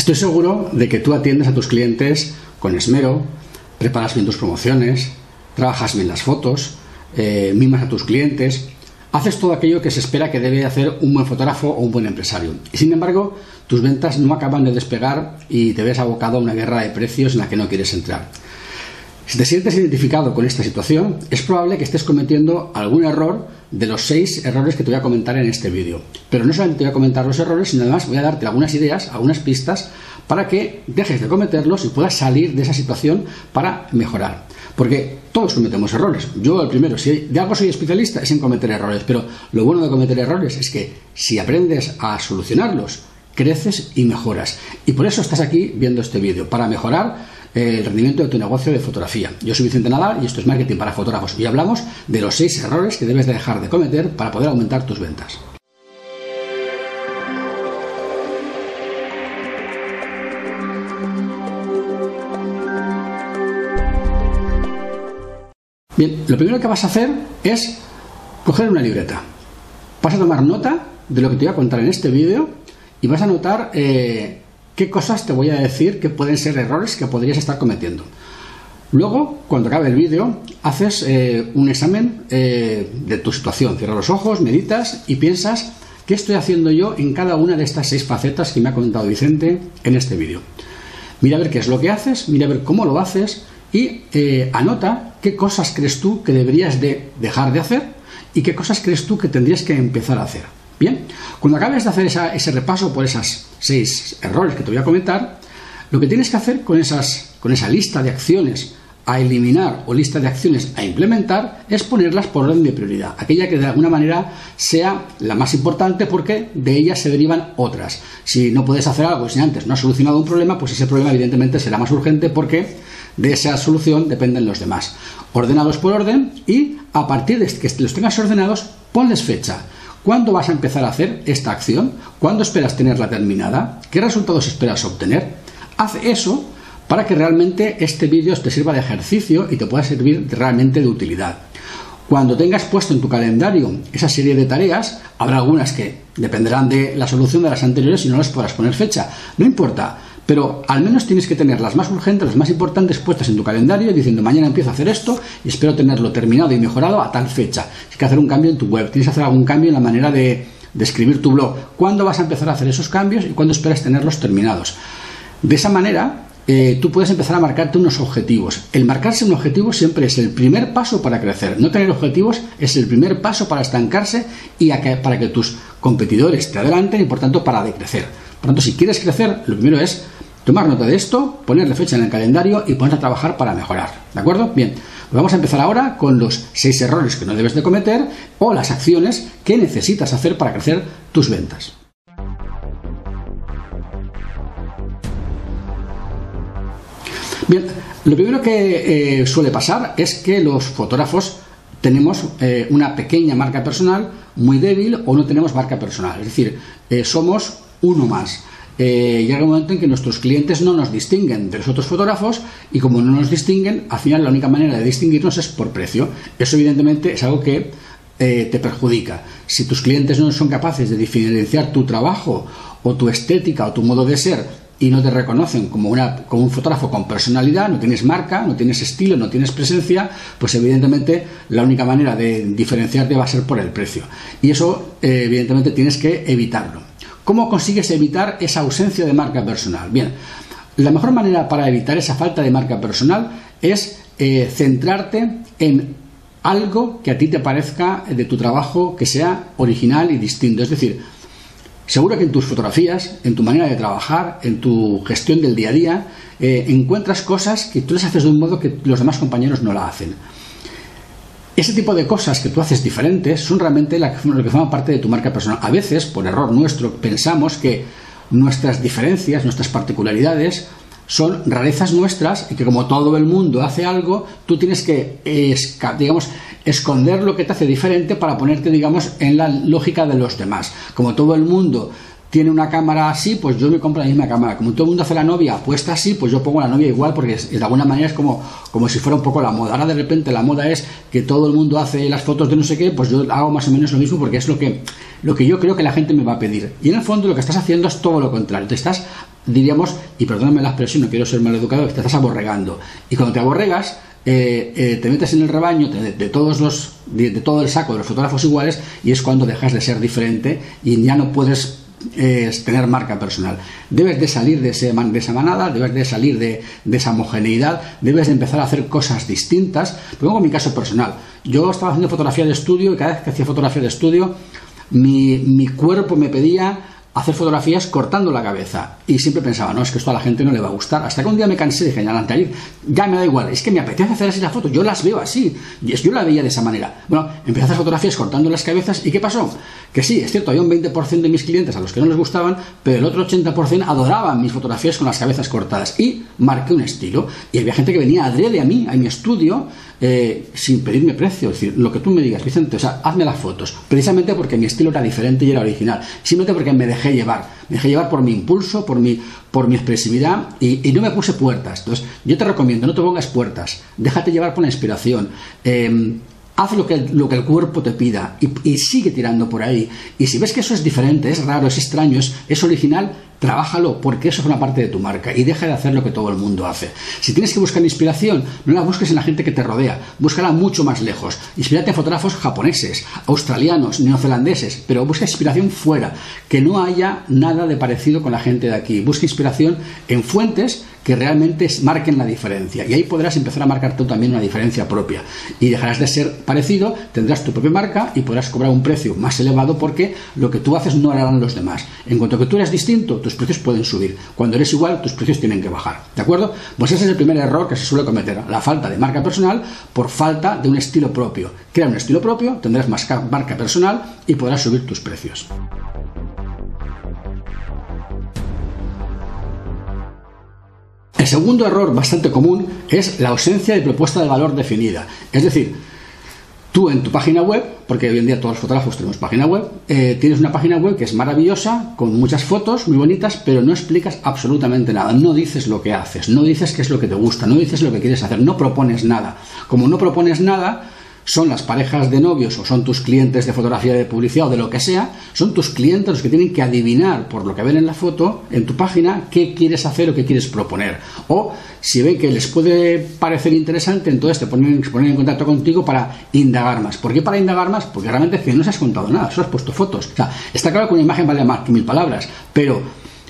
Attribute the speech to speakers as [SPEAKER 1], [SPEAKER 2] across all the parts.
[SPEAKER 1] Estoy seguro de que tú atiendes a tus clientes con esmero, preparas bien tus promociones, trabajas bien las fotos, eh, mimas a tus clientes, haces todo aquello que se espera que debe hacer un buen fotógrafo o un buen empresario. Y sin embargo, tus ventas no acaban de despegar y te ves abocado a una guerra de precios en la que no quieres entrar. Si te sientes identificado con esta situación, es probable que estés cometiendo algún error de los seis errores que te voy a comentar en este vídeo. Pero no solamente te voy a comentar los errores, sino además voy a darte algunas ideas, algunas pistas para que dejes de cometerlos y puedas salir de esa situación para mejorar. Porque todos cometemos errores. Yo el primero, si de algo soy especialista es en cometer errores, pero lo bueno de cometer errores es que si aprendes a solucionarlos, creces y mejoras. Y por eso estás aquí viendo este vídeo, para mejorar el rendimiento de tu negocio de fotografía. Yo soy Vicente Nadal y esto es Marketing para Fotógrafos y hablamos de los seis errores que debes de dejar de cometer para poder aumentar tus ventas. Bien, lo primero que vas a hacer es coger una libreta. Vas a tomar nota de lo que te voy a contar en este vídeo y vas a notar eh, qué cosas te voy a decir que pueden ser errores que podrías estar cometiendo. Luego, cuando acabe el vídeo, haces eh, un examen eh, de tu situación. Cierras los ojos, meditas y piensas qué estoy haciendo yo en cada una de estas seis facetas que me ha comentado Vicente en este vídeo. Mira a ver qué es lo que haces, mira a ver cómo lo haces y anota qué cosas crees tú que deberías de dejar de hacer y qué cosas crees tú que tendrías que empezar a hacer. Bien, cuando acabes de hacer ese repaso por esas seis errores que te voy a comentar, lo que tienes que hacer con, esas, con esa lista de acciones a eliminar o lista de acciones a implementar es ponerlas por orden de prioridad, aquella que de alguna manera sea la más importante porque de ellas se derivan otras. Si no puedes hacer algo y si antes no has solucionado un problema, pues ese problema evidentemente será más urgente porque de esa solución dependen los demás. Ordenados por orden y a partir de que los tengas ordenados, ponles fecha. ¿Cuándo vas a empezar a hacer esta acción? ¿Cuándo esperas tenerla terminada? ¿Qué resultados esperas obtener? Haz eso para que realmente este vídeo te sirva de ejercicio y te pueda servir realmente de utilidad. Cuando tengas puesto en tu calendario esa serie de tareas, habrá algunas que dependerán de la solución de las anteriores y no las podrás poner fecha. No importa, pero al menos tienes que tener las más urgentes, las más importantes puestas en tu calendario diciendo mañana empiezo a hacer esto y espero tenerlo terminado y mejorado a tal fecha. Tienes que hacer un cambio en tu web, tienes que hacer algún cambio en la manera de, escribir tu blog. ¿Cuándo vas a empezar a hacer esos cambios y cuándo esperas tenerlos terminados? De esa manera, eh, tú puedes empezar a marcarte unos objetivos. El marcarse un objetivo siempre es el primer paso para crecer. No tener objetivos es el primer paso para estancarse y para que tus competidores te adelanten y por tanto para decrecer. Por tanto, si quieres crecer, lo primero es tomar nota de esto, ponerle fecha en el calendario y ponerte a trabajar para mejorar. ¿De acuerdo? Bien, pues vamos a empezar ahora con los seis errores que no debes de cometer o las acciones que necesitas hacer para crecer tus ventas. Bien, lo primero que eh, suele pasar es que los fotógrafos tenemos eh, una pequeña marca personal muy débil o no tenemos marca personal. Es decir, eh, somos uno más eh, llega un momento en que nuestros clientes no nos distinguen de los otros fotógrafos y como no nos distinguen, al final la única manera de distinguirnos es por precio. Eso evidentemente es algo que eh, te perjudica. Si tus clientes no son capaces de diferenciar tu trabajo o tu estética o tu modo de ser y no te reconocen como, una, un fotógrafo con personalidad, no tienes marca, no tienes estilo, no tienes presencia, pues evidentemente la única manera de diferenciarte va a ser por el precio. Y eso eh, evidentemente tienes que evitarlo. ¿Cómo consigues evitar esa ausencia de marca personal? Bien, la mejor manera para evitar esa falta de marca personal es eh, centrarte en algo que a ti te parezca de tu trabajo que sea original y distinto. Es decir, seguro que en tus fotografías, en tu manera de trabajar, en tu gestión del día a día, eh, encuentras cosas que tú les haces de un modo que los demás compañeros no la hacen. Ese tipo de cosas que tú haces diferentes son realmente lo que forman parte de tu marca personal. A veces, por error nuestro, pensamos que nuestras diferencias, nuestras particularidades, son rarezas nuestras y que como todo el mundo hace algo, tú tienes que, digamos, esconder lo que te hace diferente para ponerte, digamos, en la lógica de los demás. Como todo el mundo tiene una cámara así, pues yo me compro la misma cámara. Como todo el mundo hace la novia puesta así, pues yo pongo la novia igual, porque de alguna manera es como, como si fuera un poco la moda. Ahora de repente la moda es que todo el mundo hace las fotos de no sé qué, pues yo hago más o menos lo mismo porque es lo que, lo que yo creo que la gente me va a pedir. Y en el fondo lo que estás haciendo es todo lo contrario. Te estás diríamos, y perdóname la expresión, no quiero ser mal educado, te estás aborregando. Y cuando te aborregas, eh, eh, te metes en el rebaño de, todos los de, todo el saco de los fotógrafos iguales y es cuando dejas de ser diferente y ya no puedes eh, tener marca personal. Debes de salir de, ese, de esa manada, debes de salir de, esa homogeneidad, debes de empezar a hacer cosas distintas. Pongo mi caso personal. Yo estaba haciendo fotografía de estudio y cada vez que hacía fotografía de estudio mi, mi cuerpo me pedía hacer fotografías cortando la cabeza. Y siempre pensaba, no, es que esto a la gente no le va a gustar. Hasta que un día me cansé dije, ya, ya me da igual, es que me apetece hacer así la foto, yo las veo así. Y yo la veía de esa manera. Bueno, empecé a hacer fotografías cortando las cabezas y ¿qué pasó? Que sí, es cierto, había un 20% de mis clientes a los que no les gustaban, pero el otro 80% adoraban mis fotografías con las cabezas cortadas. Y marqué un estilo. Y había gente que venía adrede a mí, a mi estudio, eh, sin pedirme precio. Es decir, lo que tú me digas, Vicente, o sea, hazme las fotos. Precisamente porque mi estilo era diferente y era original. Simplemente porque me dejé llevar. Me dejé llevar por mi impulso, por mi, por mi expresividad y, no me puse puertas. Entonces, yo te recomiendo, no te pongas puertas. Déjate llevar por la inspiración. Eh, haz lo que, lo que el cuerpo te pida y, sigue tirando por ahí. Y si ves que eso es diferente, es raro, es extraño, es original, Trabájalo porque eso es una parte de tu marca y deja de hacer lo que todo el mundo hace. Si tienes que buscar inspiración, no la busques en la gente que te rodea, búscala mucho más lejos. Inspírate en fotógrafos japoneses, australianos, neozelandeses, pero busca inspiración fuera, que no haya nada de parecido con la gente de aquí. Busca inspiración en fuentes que realmente marquen la diferencia. Y ahí podrás empezar a marcar tú también una diferencia propia. Y dejarás de ser parecido, tendrás tu propia marca y podrás cobrar un precio más elevado porque lo que tú haces no harán los demás. En cuanto que tú eres distinto, tus precios pueden subir. Cuando eres igual, tus precios tienen que bajar. ¿De acuerdo? Pues ese es el primer error que se suele cometer. La falta de marca personal por falta de un estilo propio. Crea un estilo propio, tendrás más marca personal y podrás subir tus precios. El segundo error bastante común es la ausencia de propuesta de valor definida. Es decir, tú en tu página web, porque hoy en día todos los fotógrafos tenemos página web, eh, tienes una página web que es maravillosa, con muchas fotos muy bonitas, pero no explicas absolutamente nada. No dices lo que haces, no dices qué es lo que te gusta, no dices lo que quieres hacer, no propones nada. Como no propones nada, son las parejas de novios o son tus clientes de fotografía de publicidad o de lo que sea, son tus clientes los que tienen que adivinar por lo que ven en la foto, en tu página, qué quieres hacer o qué quieres proponer. O si ven que les puede parecer interesante, entonces te ponen, ponen en contacto contigo para indagar más. ¿Por qué para indagar más? Porque realmente es que no se has contado nada, solo has puesto fotos. O sea, está claro que una imagen vale más que mil palabras, pero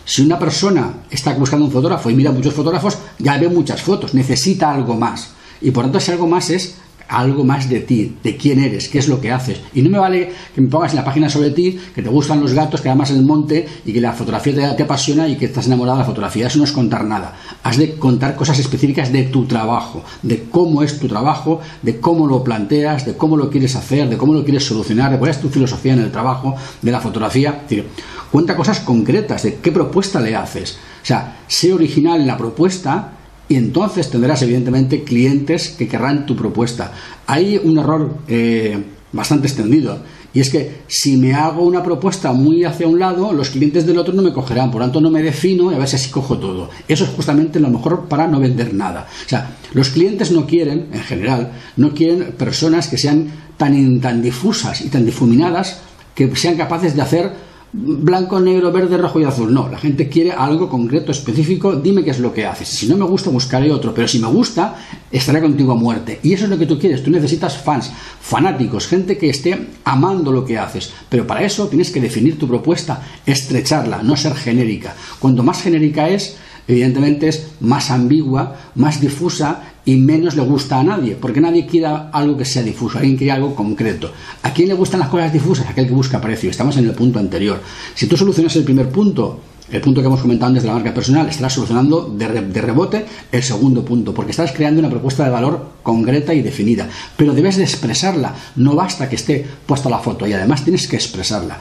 [SPEAKER 1] si una persona está buscando un fotógrafo y mira muchos fotógrafos, ya ve muchas fotos, necesita algo más. Y por tanto, ese algo más es algo más de ti, de quién eres, qué es lo que haces. Y no me vale que me pongas en la página sobre ti, que te gustan los gatos, que en el monte y que la fotografía te, apasiona y que estás enamorado de la fotografía. Eso no es contar nada. Has de contar cosas específicas de tu trabajo, de cómo es tu trabajo, de cómo lo planteas, de cómo lo quieres hacer, de cómo lo quieres solucionar, de cuál es tu filosofía en el trabajo, de la fotografía. cuenta cosas concretas, de qué propuesta le haces. O sea, sé original en la propuesta y entonces tendrás evidentemente clientes que querrán tu propuesta. Hay un error eh, bastante extendido y es que si me hago una propuesta muy hacia un lado, los clientes del otro no me cogerán, por tanto no me defino y a ver si así cojo todo. Eso es justamente lo mejor para no vender nada. O sea, los clientes no quieren, en general, no quieren personas que sean tan, tan difusas y tan difuminadas que sean capaces de hacer blanco, negro, verde, rojo y azul. No, la gente quiere algo concreto, específico. Dime qué es lo que haces. Si no me gusta, buscaré otro. Pero si me gusta, estaré contigo a muerte. Y eso es lo que tú quieres. Tú necesitas fans, fanáticos, gente que esté amando lo que haces. Pero para eso tienes que definir tu propuesta, estrecharla, no ser genérica. Cuanto más genérica es, evidentemente es más ambigua, más difusa y menos le gusta a nadie, porque nadie quiere algo que sea difuso, alguien quiere algo concreto. ¿A quién le gustan las cosas difusas? Aquel que busca precio. Estamos en el punto anterior. Si tú solucionas el primer punto, el punto que hemos comentado antes de la marca personal, estarás solucionando de, de, rebote el segundo punto, porque estás creando una propuesta de valor concreta y definida. Pero debes de expresarla, no basta que esté puesta la foto y además tienes que expresarla.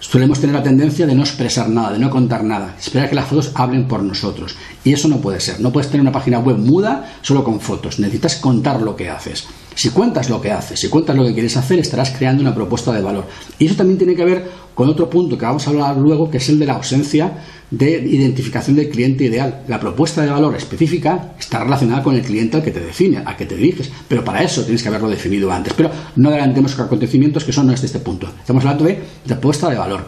[SPEAKER 1] Solemos tener la tendencia de no expresar nada, de no contar nada, esperar que las fotos hablen por nosotros. Y eso no puede ser. No puedes tener una página web muda solo con fotos. Necesitas contar lo que haces. Si cuentas lo que haces, si cuentas lo que quieres hacer, estarás creando una propuesta de valor. Y eso también tiene que ver con otro punto que vamos a hablar luego, que es el de la ausencia de identificación del cliente ideal. La propuesta de valor específica está relacionada con el cliente al que te define, al que te diriges, pero para eso tienes que haberlo definido antes. Pero no adelantemos acontecimientos que son no de este punto. Estamos hablando de propuesta de valor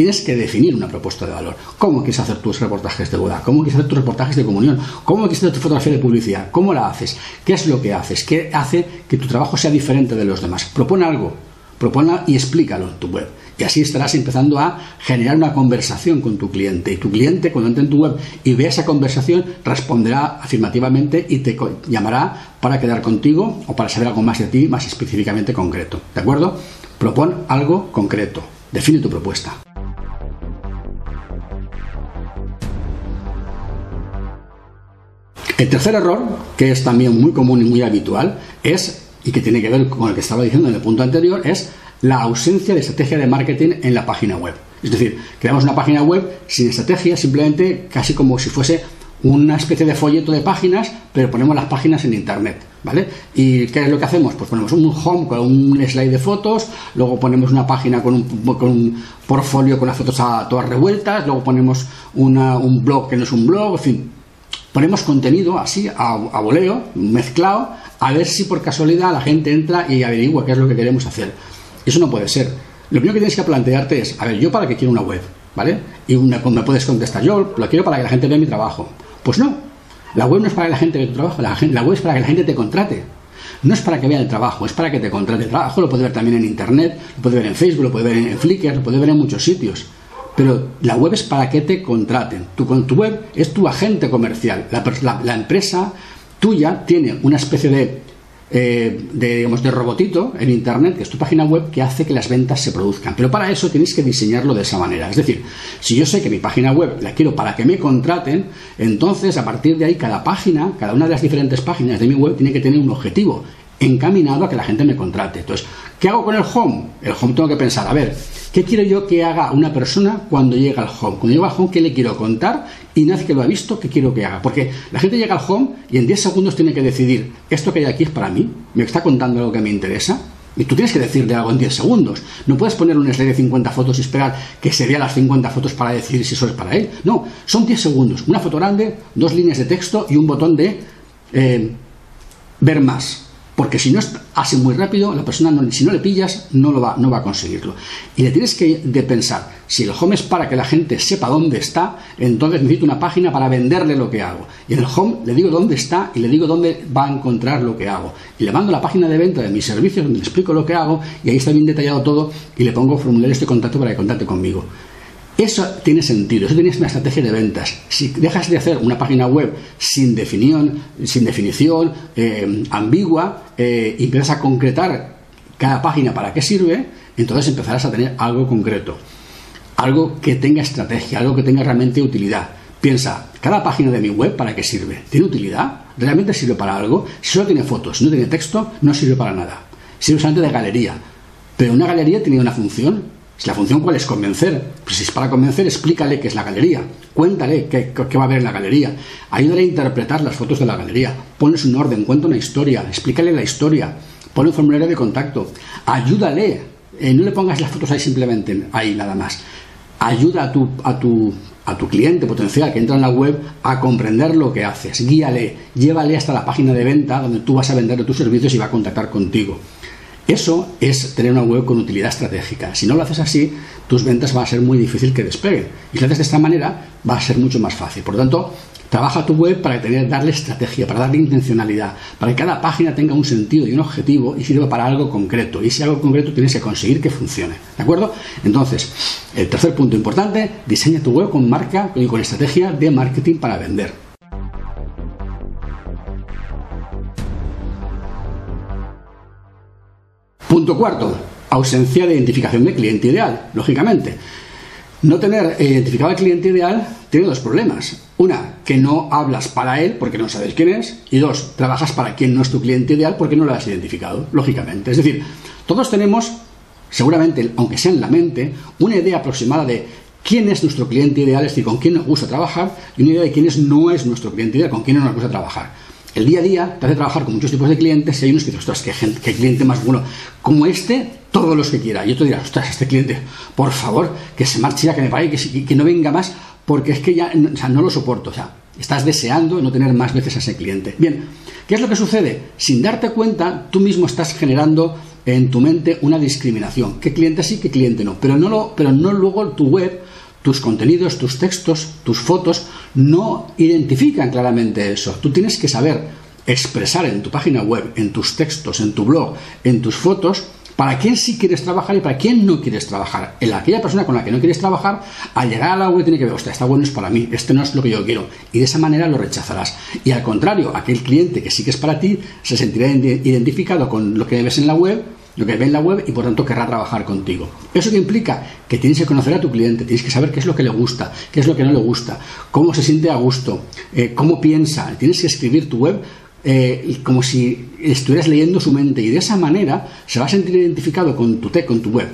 [SPEAKER 1] Tienes que definir una propuesta de valor. ¿Cómo quieres hacer tus reportajes de boda? ¿Cómo quieres hacer tus reportajes de comunión? ¿Cómo quieres hacer tu fotografía de publicidad? ¿Cómo la haces? ¿Qué es lo que haces? ¿Qué hace que tu trabajo sea diferente de los demás? Propone algo, propone y explícalo en tu web. Y así estarás empezando a generar una conversación con tu cliente. Y tu cliente, cuando entre en tu web y vea esa conversación, responderá afirmativamente y te llamará para quedar contigo o para saber algo más de ti, más específicamente concreto. ¿De acuerdo? Propon algo concreto. Define tu propuesta. El tercer error, que es también muy común y muy habitual, es, y que tiene que ver con el que estaba diciendo en el punto anterior, es la ausencia de estrategia de marketing en la página web. Es decir, creamos una página web sin estrategia, simplemente casi como si fuese una especie de folleto de páginas, pero ponemos las páginas en internet, ¿vale? ¿Y qué es lo que hacemos? Pues ponemos un home con un slide de fotos, luego ponemos una página con un, portfolio con las fotos a todas revueltas, luego ponemos un blog que no es un blog, en fin, ponemos contenido así, a, a voleo, mezclado, a ver si por casualidad la gente entra y averigua qué es lo que queremos hacer. Eso no puede ser. Lo primero que tienes que plantearte es, a ver, yo para qué quiero una web, ¿vale? Y una, me puedes contestar, yo la quiero para que la gente vea mi trabajo. Pues no, la web no es para que la gente vea tu trabajo, la, la web es para que la gente te contrate. No es para que vea el trabajo, es para que te contrate el trabajo. Lo puede ver también en Internet, lo puede ver en Facebook, lo puede ver en Flickr, lo puede ver en muchos sitios. Pero la web es para que te contraten. Tu, tu web es tu agente comercial. la empresa tuya tiene una especie de eh, de, digamos, de robotito en Internet, que es tu página web, que hace que las ventas se produzcan. Pero para eso tienes que diseñarlo de esa manera. Es decir, si yo sé que mi página web la quiero para que me contraten, entonces a partir de ahí cada página, cada una de las diferentes páginas de mi web tiene que tener un objetivo encaminado a que la gente me contrate. Entonces, ¿qué hago con el home? El home tengo que pensar, a ver, ¿qué quiero yo que haga una persona cuando llega al home? Cuando llega al home, ¿qué le quiero contar? Y vez que lo ha visto, ¿qué quiero que haga? Porque la gente llega al home y en 10 segundos tiene que decidir, ¿esto que hay aquí es para mí? ¿Me está contando algo que me interesa? Y tú tienes que decirle algo en 10 segundos. No puedes poner un slide de 50 fotos y esperar que se vea las 50 fotos para decidir si eso es para él. No, son 10 segundos. Una foto grande, dos líneas de texto y un botón de eh, ver más. Porque si no hace muy rápido, la persona, si no le pillas, no, lo va, no va a conseguirlo. Y le tienes que de pensar, si el home es para que la gente sepa dónde está, entonces necesito una página para venderle lo que hago. Y en el home le digo dónde está y le digo dónde va a encontrar lo que hago. Y le mando la página de venta de mis servicios donde le explico lo que hago y ahí está bien detallado todo y le pongo formularios de contacto para que contacte conmigo. Eso tiene sentido, eso tienes una estrategia de ventas. Si dejas de hacer una página web sin definición, sin definición eh, ambigua, eh, y empiezas a concretar cada página para qué sirve, entonces empezarás a tener algo concreto, algo que tenga estrategia, algo que tenga realmente utilidad. Piensa, cada página de mi web, ¿para qué sirve? ¿Tiene utilidad? ¿Realmente sirve para algo? Si solo tiene fotos, no tiene texto, no sirve para nada. Sirve solamente de galería. Pero una galería tiene una función si la función cuál es convencer, pues si es para convencer, explícale qué es la galería, cuéntale qué, va a haber en la galería, ayúdale a interpretar las fotos de la galería, pones un orden, cuenta una historia, explícale la historia, pon un formulario de contacto, ayúdale, eh, no le pongas las fotos ahí simplemente, ahí nada más, ayuda a tu, a tu, a tu cliente potencial que entra en la web a comprender lo que haces, guíale, llévale hasta la página de venta donde tú vas a vender tus servicios y va a contactar contigo. Eso es tener una web con utilidad estratégica. Si no lo haces así, tus ventas va a ser muy difícil que despeguen. Y si lo haces de esta manera, va a ser mucho más fácil. Por lo tanto, trabaja tu web para tener, darle estrategia, para darle intencionalidad, para que cada página tenga un sentido y un objetivo y sirva para algo concreto. Y si algo concreto tienes que conseguir que funcione. ¿De acuerdo? Entonces, el tercer punto importante, diseña tu web con marca y con estrategia de marketing para vender. Punto cuarto, ausencia de identificación de cliente ideal, lógicamente. No tener identificado al cliente ideal tiene dos problemas. Una, que no hablas para él porque no sabes quién es. Y dos, trabajas para quien no es tu cliente ideal porque no lo has identificado, lógicamente. Es decir, todos tenemos, seguramente, aunque sea en la mente, una idea aproximada de quién es nuestro cliente ideal, es decir, con quién nos gusta trabajar, y una idea de quién no es nuestro cliente ideal, con quién no nos gusta trabajar el día a día te hace trabajar con muchos tipos de clientes y hay unos que dicen, ostras, qué, cliente más bueno. Como este, todos los que quiera. Y otro dirá, ostras, este cliente, por favor, que se marche ya, que me pague, que, que no venga más, porque es que ya no lo soporto. O sea, estás deseando no tener más veces a ese cliente. Bien, ¿qué es lo que sucede? Sin darte cuenta, tú mismo estás generando en tu mente una discriminación. ¿Qué cliente sí, qué cliente no? Pero no, lo, pero no luego tu web, tus contenidos, tus textos, tus fotos, no identifican claramente eso. Tú tienes que saber expresar en tu página web, en tus textos, en tu blog, en tus fotos, para quién sí quieres trabajar y para quién no quieres trabajar. En aquella persona con la que no quieres trabajar, al llegar a la web tiene que ver, hostia, está bueno es para mí, este no es lo que yo quiero. Y de esa manera lo rechazarás. Y al contrario, aquel cliente que sí que es para ti, se sentirá identificado con lo que ves en la web, lo que ve en la web y por tanto querrá trabajar contigo. ¿Eso que implica? Que tienes que conocer a tu cliente, tienes que saber qué es lo que le gusta, qué es lo que no le gusta, cómo se siente a gusto, eh, cómo piensa. Tienes que escribir tu web eh, como si estuvieras leyendo su mente y de esa manera se va a sentir identificado con tu tech, con tu web.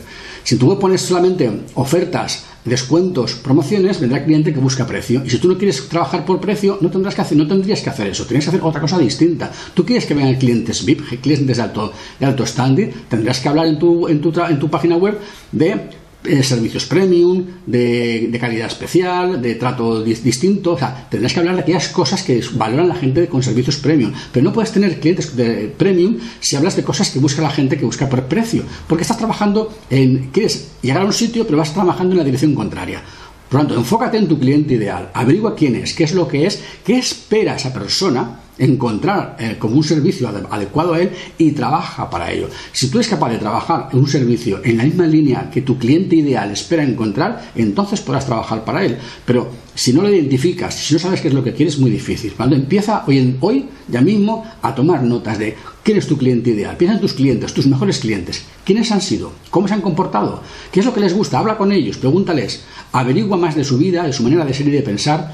[SPEAKER 1] Si web pones solamente ofertas, descuentos, promociones, vendrá cliente que busca precio. Y si tú no quieres trabajar por precio, no tendrás que hacer, no tendrías que hacer eso. Tienes que hacer otra cosa distinta. Tú quieres que vengan clientes VIP, clientes de alto, de alto standing, tendrás que hablar en tu, en tu, en tu página web de eh, servicios premium, de, calidad especial, de trato distinto. O sea, tendrás que hablar de aquellas cosas que valoran la gente con servicios premium. Pero no puedes tener clientes de premium si hablas de cosas que busca la gente que busca por precio. Porque estás trabajando en. Quieres llegar a un sitio, pero vas trabajando en la dirección contraria. Por lo tanto, enfócate en tu cliente ideal, averigua quién es, qué es lo que es, qué espera esa persona encontrar eh, como un servicio adecuado a él y trabaja para ello. Si tú eres capaz de trabajar en un servicio en la misma línea que tu cliente ideal espera encontrar, entonces podrás trabajar para él. Pero si no lo identificas, si no sabes qué es lo que quieres, es muy difícil. Cuando empieza hoy, hoy ya mismo a tomar notas de quién es tu cliente ideal, piensa en tus clientes, tus mejores clientes, quiénes han sido, cómo se han comportado, qué es lo que les gusta, habla con ellos, pregúntales, averigua más de su vida, de su manera de ser y de pensar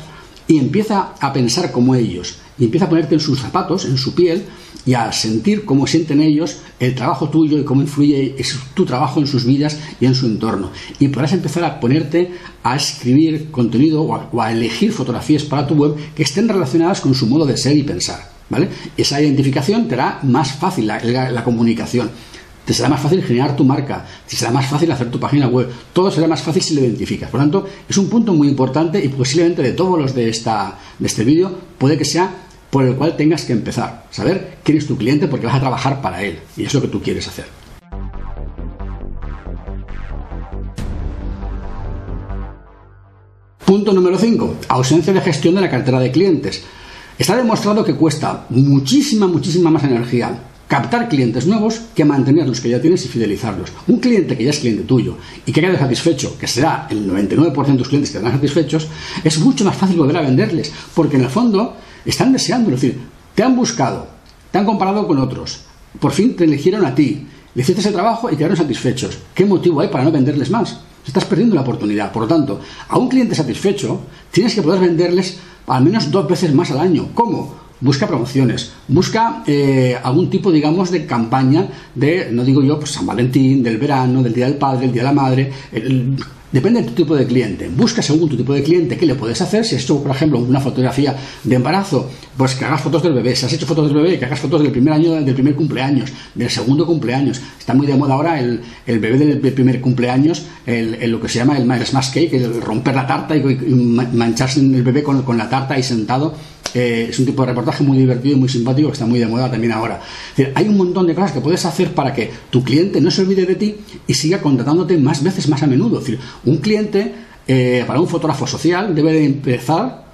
[SPEAKER 1] y empieza a pensar como ellos y empieza a ponerte en sus zapatos, en su piel, y a sentir cómo sienten ellos el trabajo tuyo y cómo influye tu trabajo en sus vidas y en su entorno. Y podrás empezar a ponerte a escribir contenido o a, elegir fotografías para tu web que estén relacionadas con su modo de ser y pensar. ¿vale? Esa identificación te hará más fácil la comunicación te será más fácil generar tu marca, te será más fácil hacer tu página web, todo será más fácil si lo identificas. Por lo tanto, es un punto muy importante y posiblemente de todos los de, esta, de este vídeo puede que sea por el cual tengas que empezar, saber quién es tu cliente porque vas a trabajar para él y es lo que tú quieres hacer. Punto número 5. Ausencia de gestión de la cartera de clientes. Está demostrado que cuesta muchísima, muchísima más energía captar clientes nuevos que mantener los que ya tienes y fidelizarlos. Un cliente que ya es cliente tuyo y que quede satisfecho, que será el 99% de tus clientes que quedarán satisfechos, es mucho más fácil volver a venderles, porque en el fondo están deseando, es decir, te han buscado, te han comparado con otros, por fin te eligieron a ti, le hiciste ese trabajo y quedaron satisfechos. ¿Qué motivo hay para no venderles más? Estás perdiendo la oportunidad. Por lo tanto, a un cliente satisfecho tienes que poder venderles al menos dos veces más al año. ¿Cómo? Busca promociones, busca eh, algún tipo, digamos, de campaña de, no digo yo, pues San Valentín, del verano, del Día del Padre, el Día de la Madre, Depende de tu tipo de cliente. Busca según tu tipo de cliente qué le puedes hacer. Si has hecho, por ejemplo, una fotografía de embarazo, pues que hagas fotos del bebé. Si has hecho fotos del bebé, que hagas fotos del primer año, del primer cumpleaños, del segundo cumpleaños. Está muy de moda ahora el, bebé del, primer cumpleaños, el, lo que se llama el smash cake, el romper la tarta y, mancharse el bebé con, la tarta ahí sentado eh, es un tipo de reportaje muy divertido y muy simpático que está muy de moda también ahora. hay un montón de cosas que puedes hacer para que tu cliente no se olvide de ti y siga contratándote más veces, más a menudo. Es decir, un cliente eh, para un fotógrafo social debe de empezar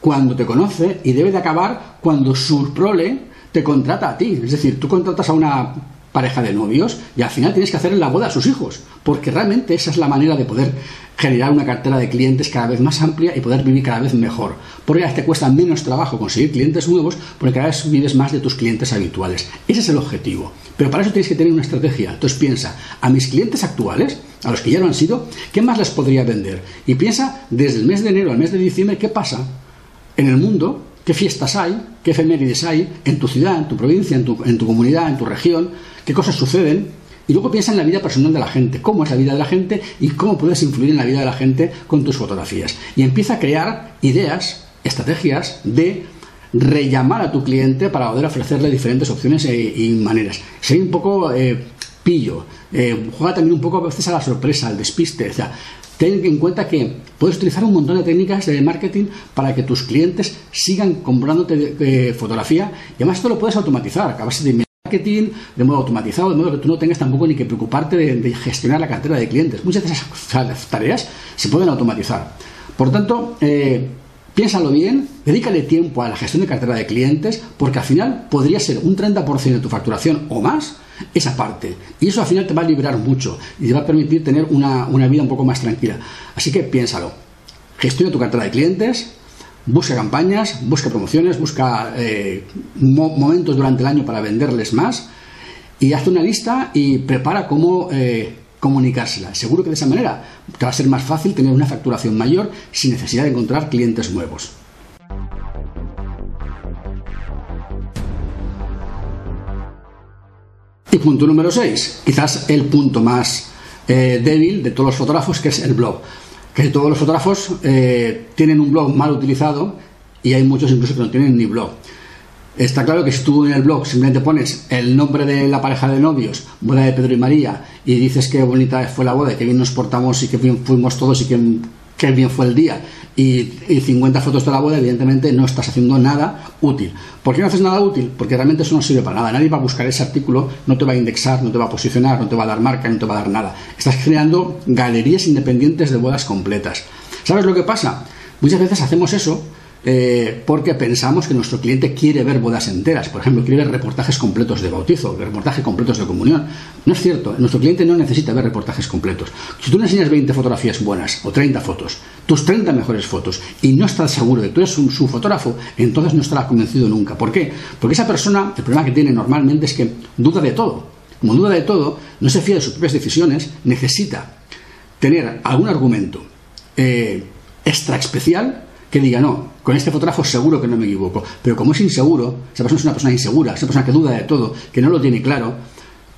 [SPEAKER 1] cuando te conoce y debe de acabar cuando su prole te contrata a ti. Es decir, tú contratas a una pareja de novios y al final tienes que hacer la boda a sus hijos, porque realmente esa es la manera de poder generar una cartera de clientes cada vez más amplia y poder vivir cada vez mejor. Porque te cuesta menos trabajo conseguir clientes nuevos, porque cada vez vives más de tus clientes habituales. Ese es el objetivo. Pero para eso tienes que tener una estrategia. Entonces piensa, a mis clientes actuales, a los que ya lo han sido, ¿qué más les podría vender? Y piensa desde el mes de enero al mes de diciembre, ¿qué pasa en el mundo? ¿Qué fiestas hay? ¿Qué efemérides hay en tu ciudad, en tu provincia, en tu, en tu comunidad, en tu región? qué cosas suceden, y luego piensa en la vida personal de la gente, cómo es la vida de la gente y cómo puedes influir en la vida de la gente con tus fotografías. Y empieza a crear ideas, estrategias de rellamar a tu cliente para poder ofrecerle diferentes opciones e, y maneras. Sé un poco eh, pillo, eh, juega también un poco a veces a la sorpresa, al despiste. O sea, ten en cuenta que puedes utilizar un montón de técnicas de marketing para que tus clientes sigan comprándote eh, fotografía y además esto lo puedes automatizar. Acabas de marketing de modo automatizado, de modo que tú no tengas tampoco ni que preocuparte de, gestionar la cartera de clientes. Muchas de esas tareas se pueden automatizar. Por tanto, eh, piénsalo bien, dedícale tiempo a la gestión de cartera de clientes, porque al final podría ser un 30% de tu facturación o más esa parte. Y eso al final te va a liberar mucho y te va a permitir tener una, vida un poco más tranquila. Así que piénsalo. Gestiona tu cartera de clientes, busca campañas, busca promociones, busca eh, momentos durante el año para venderles más y haz una lista y prepara cómo eh, comunicársela. Seguro que de esa manera te va a ser más fácil tener una facturación mayor sin necesidad de encontrar clientes nuevos. Y punto número 6, quizás el punto más eh, débil de todos los fotógrafos, que es el blog que todos los fotógrafos eh, tienen un blog mal utilizado y hay muchos incluso que no tienen ni blog. Está claro que si tú en el blog simplemente pones el nombre de la pareja de novios, boda de Pedro y María, y dices qué bonita fue la boda, qué bien nos portamos y qué bien fuimos todos y qué qué bien fue el día y, 50 fotos de la boda, evidentemente no estás haciendo nada útil. ¿Por qué no haces nada útil? Porque realmente eso no sirve para nada. Nadie va a buscar ese artículo, no te va a indexar, no te va a posicionar, no te va a dar marca, no te va a dar nada. Estás creando galerías independientes de bodas completas. ¿Sabes lo que pasa? Muchas veces hacemos eso eh, porque pensamos que nuestro cliente quiere ver bodas enteras. Por ejemplo, quiere ver reportajes completos de bautizo, reportajes completos de comunión. No es cierto, nuestro cliente no necesita ver reportajes completos. Si tú le enseñas 20 fotografías buenas o 30 fotos, tus 30 mejores fotos, y no estás seguro de que tú eres un, su fotógrafo, entonces no estará convencido nunca. ¿Por qué? Porque esa persona, el problema que tiene normalmente es que duda de todo. Como duda de todo, no se fía de sus propias decisiones, necesita tener algún argumento eh, extra especial que diga, no, con este fotógrafo seguro que no me equivoco. Pero como es inseguro, esa persona es una persona insegura, esa persona que duda de todo, que no lo tiene claro,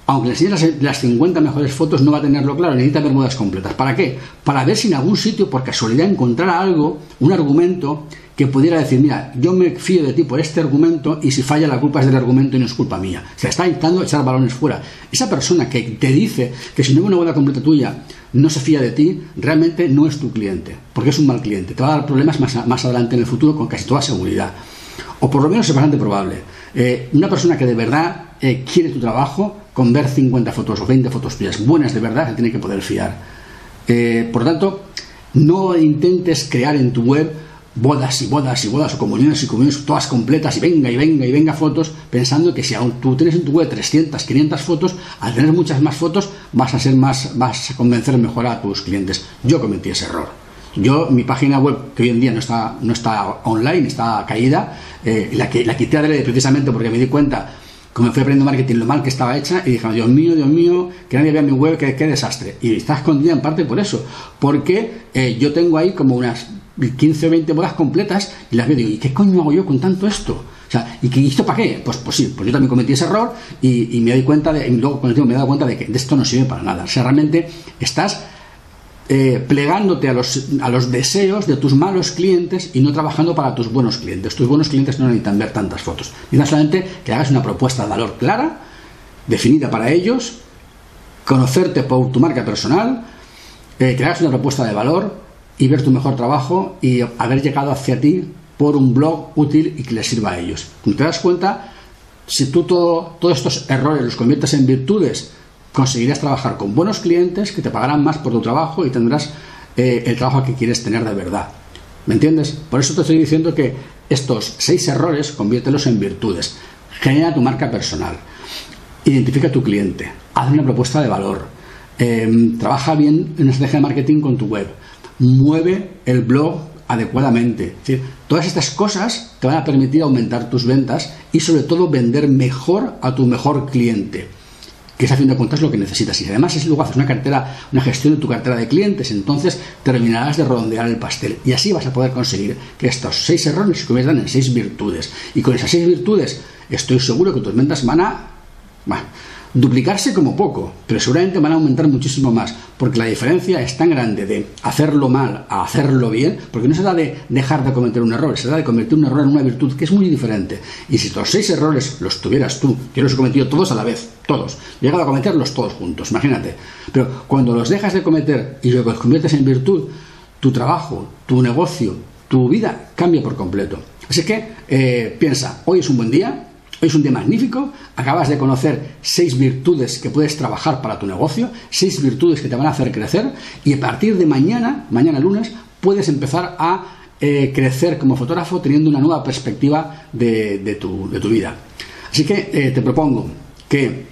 [SPEAKER 1] aunque le enseñes las, 50 mejores fotos, no va a tenerlo claro, necesita ver modas completas. ¿Para qué? Para ver si en algún sitio, por casualidad, encontrara algo, un argumento que pudiera decir, mira, yo me fío de ti por este argumento y si falla la culpa es del argumento y no es culpa mía. Se está intentando echar balones fuera. Esa persona que te dice que si no hay una boda completa tuya no se fía de ti, realmente no es tu cliente, porque es un mal cliente. Te va a dar problemas más, más adelante en el futuro con casi toda seguridad. O por lo menos es bastante probable. Eh, una persona que de verdad eh, quiere tu trabajo, con ver 50 fotos o 20 fotos tuyas buenas de verdad, se tiene que poder fiar. Eh, por tanto, no intentes crear en tu web bodas y bodas y bodas o comuniones y comuniones todas completas y venga y venga y venga fotos pensando que si aún tú tienes en tu web 300, 500 fotos, al tener muchas más fotos vas a ser más, vas a convencer mejor a tus clientes. Yo cometí ese error. Yo, mi página web, que hoy en día no está, no está online, está caída, eh, la, que, la quité precisamente porque me di cuenta fui aprendiendo marketing, lo mal que estaba hecha, y dije, Dios mío, Dios mío, que nadie vea mi web, qué, desastre. Y está escondida en parte por eso, porque eh, yo tengo ahí como unas 15 o 20 bodas completas y las veo y digo, ¿y qué coño hago yo con tanto esto? O sea, ¿y, esto para qué? Pues, pues sí, pues yo también cometí ese error y, me doy cuenta de, y luego con el tiempo me he dado cuenta de que de esto no sirve para nada. O sea, realmente estás eh, plegándote a los, a los deseos de tus malos clientes y no trabajando para tus buenos clientes. Tus buenos clientes no necesitan ver tantas fotos. Necesitan solamente que hagas una propuesta de valor clara, definida para ellos, conocerte por tu marca personal, eh, que hagas una propuesta de valor, y ver tu mejor trabajo y haber llegado hacia ti por un blog útil y que les sirva a ellos. Te das cuenta, si tú todos estos errores los conviertes en virtudes, conseguirás trabajar con buenos clientes que te pagarán más por tu trabajo y tendrás eh, el trabajo que quieres tener de verdad. ¿Me entiendes? Por eso te estoy diciendo que estos seis errores conviértelos en virtudes. Genera tu marca personal. Identifica a tu cliente. Haz una propuesta de valor. Em, trabaja bien en estrategia de marketing con tu web mueve el blog adecuadamente. todas estas cosas te van a permitir aumentar tus ventas y sobre todo vender mejor a tu mejor cliente, que es a fin de cuentas lo que necesitas. Y además es luego haces una cartera, una gestión de tu cartera de clientes, entonces terminarás de redondear el pastel y así vas a poder conseguir que estos seis errores se conviertan en seis virtudes. Y con esas seis virtudes estoy seguro que tus ventas van a duplicarse como poco, pero seguramente van a aumentar muchísimo más, porque la diferencia es tan grande de hacerlo mal a hacerlo bien, porque no se da de dejar de cometer un error, se da de convertir un error en una virtud que es muy diferente. Y si los seis errores los tuvieras tú, yo los he cometido todos a la vez, todos, he llegado a cometerlos todos juntos, imagínate, pero cuando los dejas de cometer y los conviertes en virtud, tu trabajo, tu negocio, tu vida cambia por completo. Así que eh, piensa, hoy es un buen día, Hoy es un día magnífico, acabas de conocer seis virtudes que puedes trabajar para tu negocio, seis virtudes que te van a hacer crecer y a partir de mañana, mañana lunes, puedes empezar a eh, crecer como fotógrafo teniendo una nueva perspectiva de, tu, vida. Así que eh, te propongo que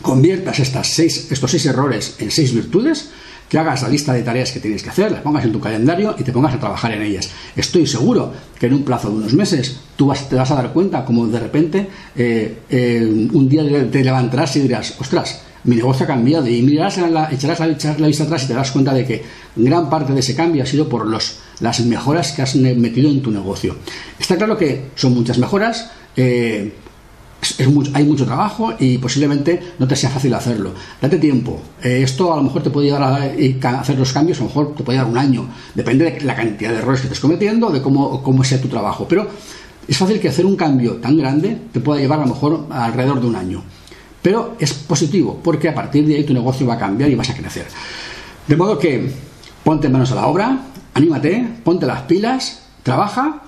[SPEAKER 1] conviertas estas seis, estos seis errores en seis virtudes, que hagas la lista de tareas que tienes que hacer, las pongas en tu calendario y te pongas a trabajar en ellas. Estoy seguro que en un plazo de unos meses tú te vas a dar cuenta como de repente eh, eh, un día te levantarás y dirás, ostras, mi negocio ha cambiado y mirarás la, echarás la, vista atrás y te das cuenta de que gran parte de ese cambio ha sido por los, las mejoras que has metido en tu negocio. Está claro que son muchas mejoras. Eh, hay mucho trabajo y posiblemente no te sea fácil hacerlo. Date tiempo. Eh, esto a lo mejor te puede llevar a, hacer los cambios, a lo mejor te puede dar un año. Depende de la cantidad de errores que estés cometiendo, de cómo, cómo sea tu trabajo. Pero es fácil que hacer un cambio tan grande te pueda llevar a lo mejor alrededor de un año. Pero es positivo porque a partir de ahí tu negocio va a cambiar y vas a crecer. De modo que ponte manos a la obra, anímate, ponte las pilas, trabaja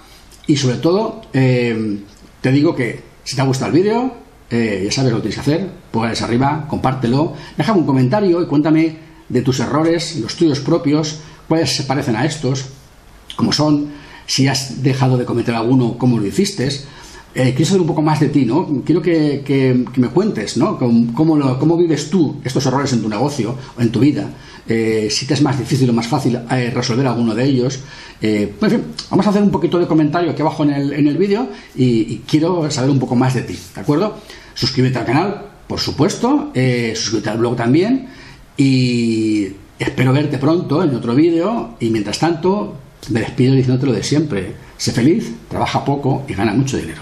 [SPEAKER 1] y sobre todo eh, te digo que si te ha gustado el vídeo, eh, ya sabes lo que tienes que hacer, pues arriba, compártelo, déjame un comentario y cuéntame de tus errores, los tuyos propios, cuáles se parecen a estos, cómo son, si has dejado de cometer alguno, cómo lo hiciste. Eh, quiero saber un poco más de ti, ¿no? Quiero que, me cuentes, ¿no? Cómo, vives tú estos errores en tu negocio o en tu vida. Eh, si te es más difícil o más fácil resolver alguno de ellos. Eh, en fin, vamos a hacer un poquito de comentario aquí abajo en el, en el vídeo y, quiero saber un poco más de ti, ¿de acuerdo? Suscríbete al canal, por supuesto, eh, suscríbete al blog también y espero verte pronto en otro vídeo y mientras tanto me despido diciéndote lo de siempre. Sé feliz, trabaja poco y gana mucho dinero.